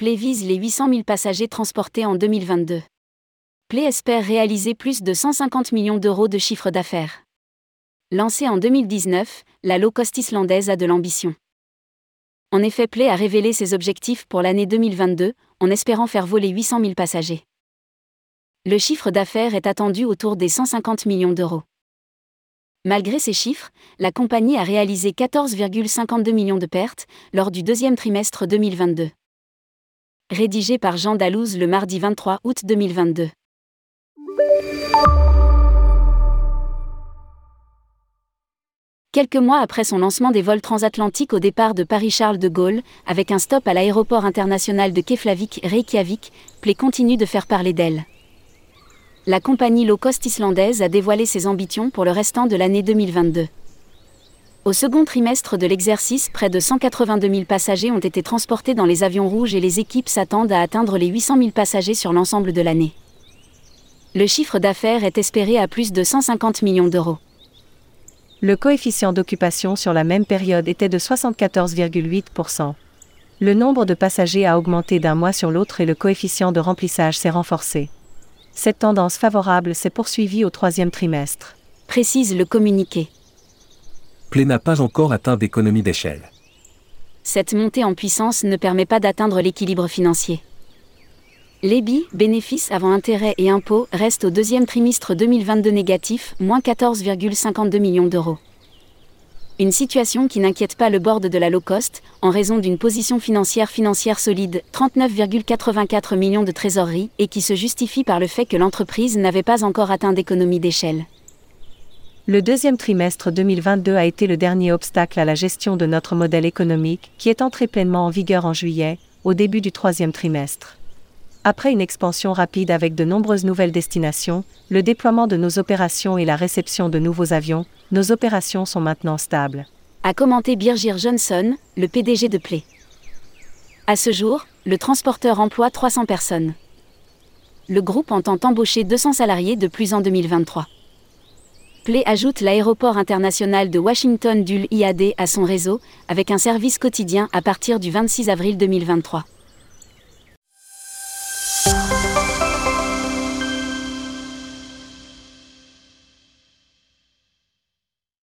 Play vise les 800 000 passagers transportés en 2022. Play espère réaliser plus de 150 millions d'euros de chiffre d'affaires. Lancée en 2019, la low-cost islandaise a de l'ambition. En effet, Play a révélé ses objectifs pour l'année 2022, en espérant faire voler 800 000 passagers. Le chiffre d'affaires est attendu autour des 150 millions d'euros. Malgré ces chiffres, la compagnie a réalisé 14,52 millions de pertes lors du deuxième trimestre 2022. Rédigé par Jean Dalouse le mardi 23 août 2022. Quelques mois après son lancement des vols transatlantiques au départ de Paris-Charles de Gaulle, avec un stop à l'aéroport international de Keflavik-Reykjavik, Play continue de faire parler d'elle la compagnie low-cost islandaise a dévoilé ses ambitions pour le restant de l'année 2022. Au second trimestre de l'exercice, près de 182 000 passagers ont été transportés dans les avions rouges et les équipes s'attendent à atteindre les 800 000 passagers sur l'ensemble de l'année. Le chiffre d'affaires est espéré à plus de 150 millions d'euros. Le coefficient d'occupation sur la même période était de 74,8%. Le nombre de passagers a augmenté d'un mois sur l'autre et le coefficient de remplissage s'est renforcé. Cette tendance favorable s'est poursuivie au troisième trimestre. Précise le communiqué. Play n'a pas encore atteint d'économie d'échelle. Cette montée en puissance ne permet pas d'atteindre l'équilibre financier. L'EBI, bénéfices avant intérêts et impôts, reste au deuxième trimestre 2022 négatif, moins 14,52 millions d'euros. Une situation qui n'inquiète pas le board de la low cost, en raison d'une position financière financière solide, 39,84 millions de trésorerie, et qui se justifie par le fait que l'entreprise n'avait pas encore atteint d'économie d'échelle. Le deuxième trimestre 2022 a été le dernier obstacle à la gestion de notre modèle économique, qui est entré pleinement en vigueur en juillet, au début du troisième trimestre. Après une expansion rapide avec de nombreuses nouvelles destinations, le déploiement de nos opérations et la réception de nouveaux avions, nos opérations sont maintenant stables. A commenté Birgir Johnson, le PDG de Play. À ce jour, le transporteur emploie 300 personnes. Le groupe entend embaucher 200 salariés de plus en 2023. Play ajoute l'aéroport international de Washington Dulles IAD à son réseau, avec un service quotidien à partir du 26 avril 2023.